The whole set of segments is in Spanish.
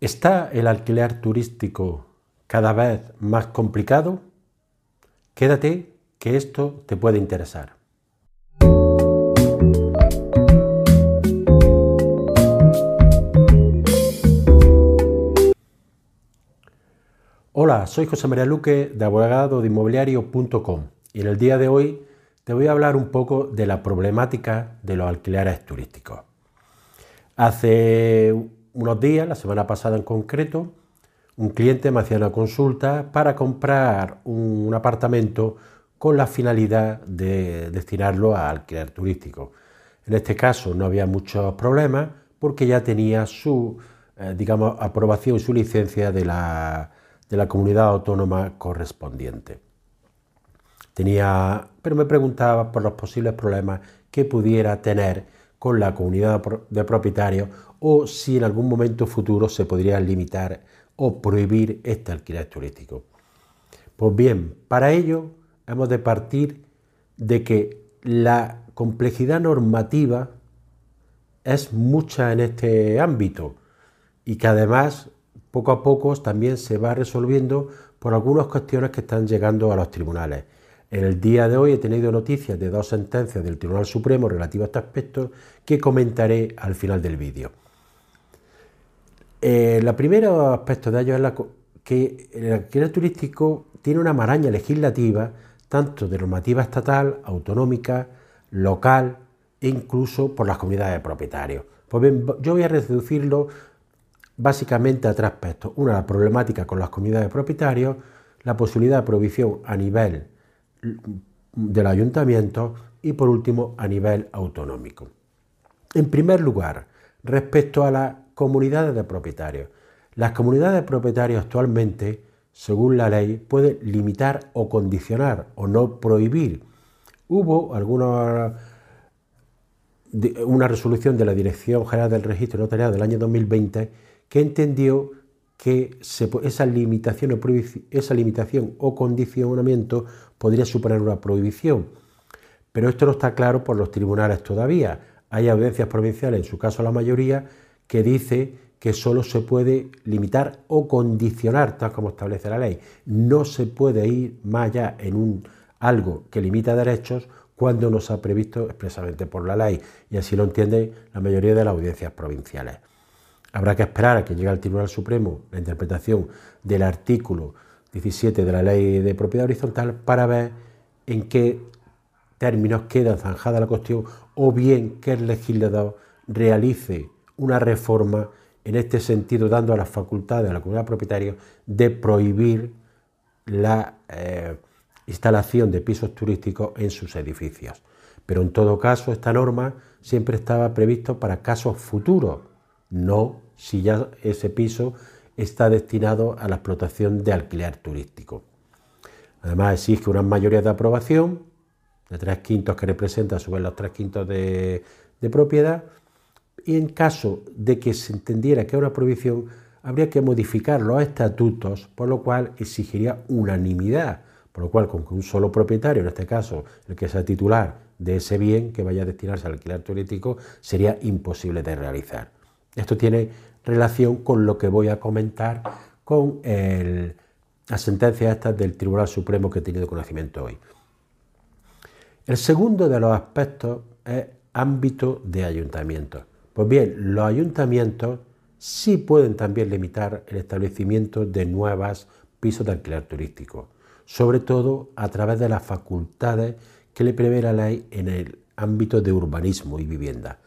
¿Está el alquiler turístico cada vez más complicado? Quédate que esto te puede interesar. Hola, soy José María Luque de abogado de inmobiliario.com y en el día de hoy te voy a hablar un poco de la problemática de los alquileres turísticos. Hace unos días, la semana pasada en concreto, un cliente me hacía una consulta para comprar un, apartamento con la finalidad de destinarlo a alquiler turístico. En este caso no había muchos problemas porque ya tenía su, eh, digamos, aprobación y su licencia de la, de la comunidad autónoma correspondiente. Tenía, pero me preguntaba por los posibles problemas que pudiera tener con la comunidad de propietarios o si en algún momento futuro se podría limitar o prohibir este alquiler turístico. Pues bien, para ello hemos de partir de que la complejidad normativa es mucha en este ámbito y que además poco a poco también se va resolviendo por algunas cuestiones que están llegando a los tribunales. En el día de hoy he tenido noticias de dos sentencias del Tribunal Supremo relativas a este aspecto que comentaré al final del vídeo. El eh, primer aspecto de ello es que el alquiler turístico tiene una maraña legislativa, tanto de normativa estatal, autonómica, local e incluso por las comunidades de propietarios. Pues bien, yo voy a reducirlo básicamente a tres aspectos. Una, la problemática con las comunidades de propietarios, la posibilidad de prohibición a nivel del ayuntamiento y por último a nivel autonómico. En primer lugar, respecto a la comunidades de propietarios. Las comunidades de propietarios actualmente, según la ley, pueden limitar o condicionar o no prohibir. Hubo alguna una resolución de la Dirección General del Registro Notarial del año 2020 que entendió que esa, limitación o esa limitación o condicionamiento podría superar una prohibición. Pero esto no está claro por los tribunales todavía. Hay audiencias provinciales, en su caso la mayoría, que dice que solo se puede limitar o condicionar, tal como establece la ley. No se puede ir más allá en un, algo que limita derechos cuando no se ha previsto expresamente por la ley. Y así lo entiende la mayoría de las audiencias provinciales. Habrá que esperar a que llegue al Tribunal Supremo la interpretación del artículo 17 de la Ley de Propiedad Horizontal para ver en qué términos queda zanjada la cuestión o bien que el legislador realice una reforma en este sentido, dando a las facultades a la comunidad propietaria de prohibir la eh, instalación de pisos turísticos en sus edificios. Pero en todo caso, esta norma siempre estaba previsto para casos futuros, no si ya ese piso está destinado a la explotación de alquiler turístico. Además, exige una mayoría de aprobación de tres quintos que representa a su vez los tres quintos de propiedad y en caso de que se entendiera que era una prohibición, habría que modificar los estatutos, por lo cual exigiría unanimidad, por lo cual con que un solo propietario, en este caso el que sea titular de ese bien que vaya a destinarse al alquiler turístico, sería imposible de realizar. Esto tiene relación con lo que voy a comentar con la sentencia esta del Tribunal Supremo que he tenido conocimiento hoy. El segundo de los aspectos es ámbito de ayuntamientos. Pues bien, los ayuntamientos sí pueden también limitar el establecimiento de nuevos pisos de alquiler turístico, sobre todo a través de las facultades que le prevé la ley en el ámbito de urbanismo y vivienda.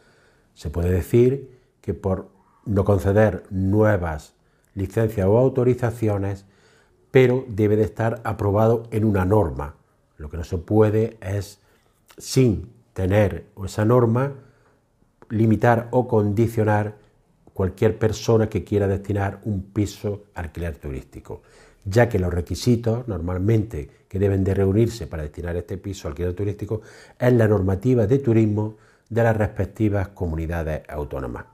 Se puede decir que por no conceder nuevas licencias o autorizaciones, pero debe de estar aprobado en una norma. Lo que no se puede es, sin tener esa norma, limitar o condicionar cualquier persona que quiera destinar un piso alquiler turístico, ya que los requisitos normalmente que deben de reunirse para destinar este piso alquiler turístico es la normativa de turismo de las respectivas comunidades autónomas.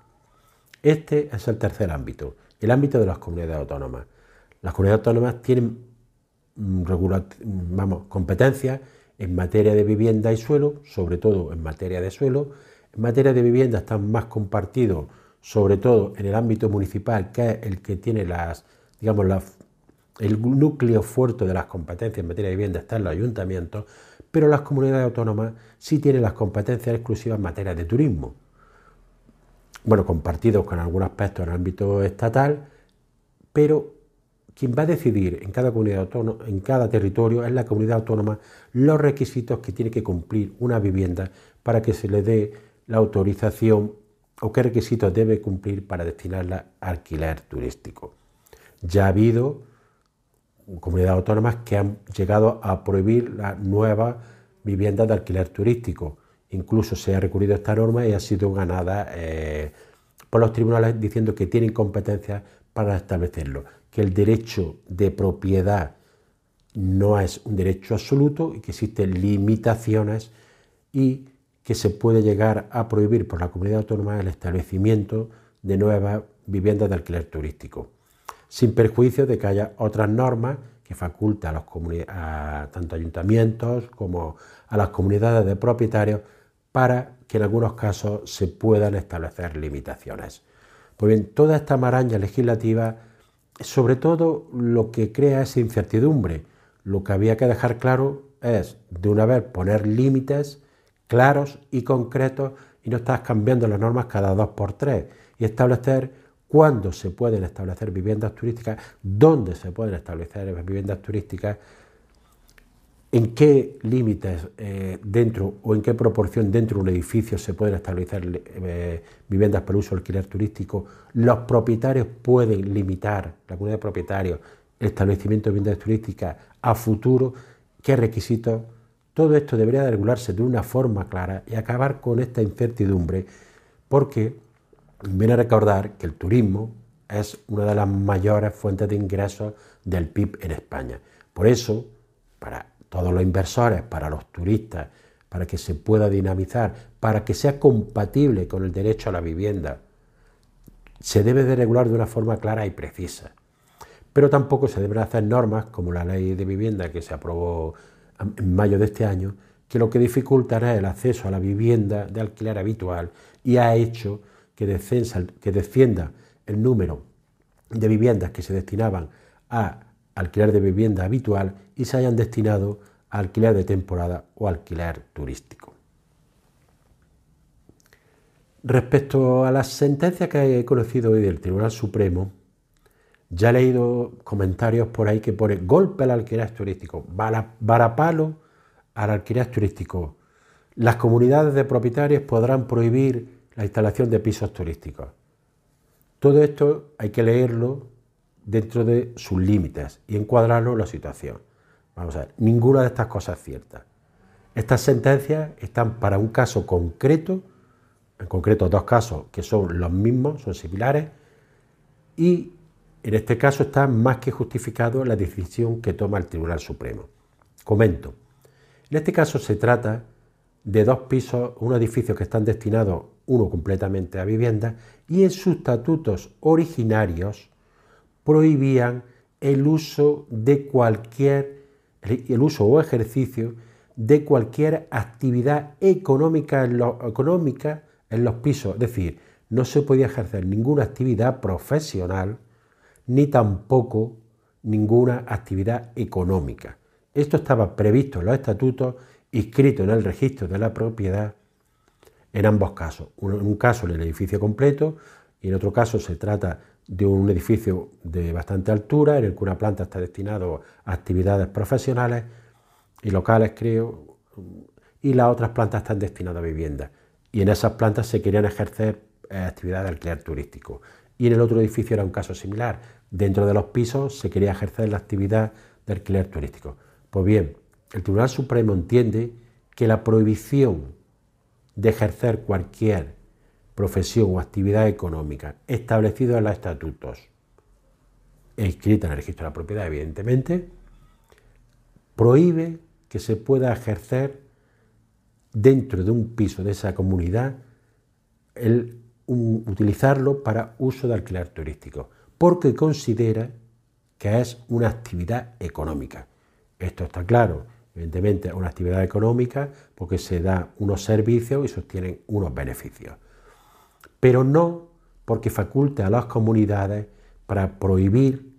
Este es el tercer ámbito, el ámbito de las comunidades autónomas. Las comunidades autónomas tienen mm, vamos, competencias en materia de vivienda y suelo, sobre todo en materia de suelo, en materia de vivienda están más compartidos sobre todo en el ámbito municipal, que es el que tiene las, digamos, el núcleo fuerte de las competencias en materia de vivienda está en los ayuntamientos, pero las comunidades autónomas sí tienen las competencias exclusivas en materia de turismo. Bueno, compartidos con algunos aspectos en el ámbito estatal, pero quien va a decidir en cada comunidad autónoma, en cada territorio, es la comunidad autónoma, los requisitos que tiene que cumplir una vivienda para que se le dé la autorización o qué requisitos debe cumplir para destinarla a alquiler turístico. Ya ha habido comunidades autónomas que han llegado a prohibir las nuevas viviendas de alquiler turístico. Incluso se ha recurrido a esta norma y ha sido ganada eh, por los tribunales diciendo que tienen competencia para establecerlo que el derecho de propiedad no es un derecho absoluto y que existen limitaciones y que se puede llegar a prohibir por la comunidad autónoma el establecimiento de nuevas viviendas de alquiler turístico, sin perjuicio de que haya otras normas que facultan a, los a tanto ayuntamientos como a las comunidades de propietarios para que en algunos casos se puedan establecer limitaciones. Pues bien, toda esta maraña legislativa sobre todo lo que crea es incertidumbre. Lo que había que dejar claro es, de una vez, poner límites claros y concretos y no estar cambiando las normas cada dos por tres. Y establecer cuándo se pueden establecer viviendas turísticas, dónde se pueden establecer viviendas turísticas en qué límites eh, dentro o en qué proporción dentro de un edificio se pueden establecer eh, viviendas para uso alquiler turístico, los propietarios pueden limitar, la comunidad de propietarios, el establecimiento de viviendas turísticas a futuro, qué requisitos. Todo esto debería de regularse de una forma clara y acabar con esta incertidumbre, porque viene a recordar que el turismo es una de las mayores fuentes de ingresos del PIB en España. Por eso, para todos los inversores, para los turistas, para que se pueda dinamizar, para que sea compatible con el derecho a la vivienda, se debe de regular de una forma clara y precisa. Pero tampoco se deben hacer normas como la ley de vivienda que se aprobó en mayo de este año, que lo que dificultará el acceso a la vivienda de alquiler habitual y ha hecho que, que descienda el número de viviendas que se destinaban a alquiler de vivienda habitual y se hayan destinado a alquiler de temporada o alquiler turístico. Respecto a las sentencias que he conocido hoy del Tribunal Supremo, ya he leído comentarios por ahí que pone golpe al alquiler turístico, varapalo al alquiler turístico. Las comunidades de propietarios podrán prohibir la instalación de pisos turísticos. Todo esto hay que leerlo dentro de sus límites y encuadrarlo en la situación. Vamos a ver, ninguna de estas cosas es cierta. Estas sentencias están para un caso concreto, en concreto dos casos que son los mismos, son similares, y en este caso está más que justificado la decisión que toma el Tribunal Supremo. Comento. En este caso se trata de dos pisos, un edificio que están destinados uno completamente a vivienda y en sus estatutos originarios prohibían el uso de cualquier, el uso o ejercicio de cualquier actividad económica económica en los pisos. Es decir, no se podía ejercer ninguna actividad profesional ni tampoco ninguna actividad económica. Esto estaba previsto en los estatutos, inscrito en el registro de la propiedad en ambos casos. En un caso en el edificio completo y en otro caso se trata de un edificio de bastante altura en el que una planta está destinado a actividades profesionales y locales, creo, y las otras plantas están destinadas a vivienda. Y en esas plantas se querían ejercer eh, actividades de alquiler turístico. Y en el otro edificio era un caso similar. Dentro de los pisos se quería ejercer la actividad de alquiler turístico. Pues bien, el Tribunal Supremo entiende que la prohibición de ejercer cualquier profesión o actividad económica establecido en los estatutos e inscrita en el registro de la propiedad, evidentemente, prohíbe que se pueda ejercer dentro de un piso de esa comunidad el utilizarlo para uso de alquiler turístico, porque considera que es una actividad económica. Esto está claro, evidentemente es una actividad económica porque se da unos servicios y se obtienen unos beneficios pero no porque faculte a las comunidades para prohibir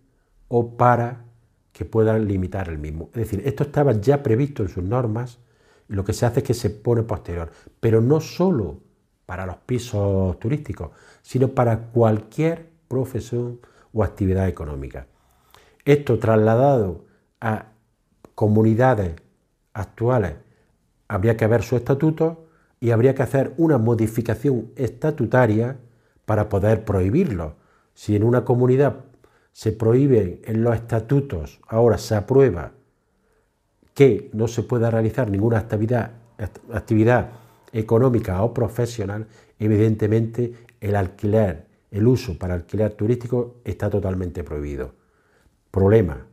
o para que puedan limitar el mismo. Es decir, esto estaba ya previsto en sus normas y lo que se hace es que se pone posterior, pero no solo para los pisos turísticos, sino para cualquier profesión o actividad económica. Esto trasladado a comunidades actuales, habría que ver su estatuto y habría que hacer una modificación estatutaria para poder prohibirlo. Si en una comunidad se prohíbe en los estatutos, ahora se aprueba que no se pueda realizar ninguna actividad, actividad económica o profesional, evidentemente el alquiler, el uso para alquiler turístico está totalmente prohibido. Problema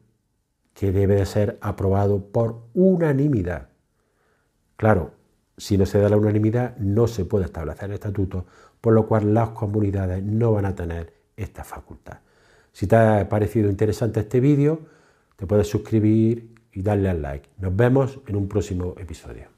que debe de ser aprobado por unanimidad. Claro, si no se da la unanimidad no se puede establecer el estatuto, por lo cual las comunidades no van a tener esta facultad. Si te ha parecido interesante este vídeo, te puedes suscribir y darle al like. Nos vemos en un próximo episodio.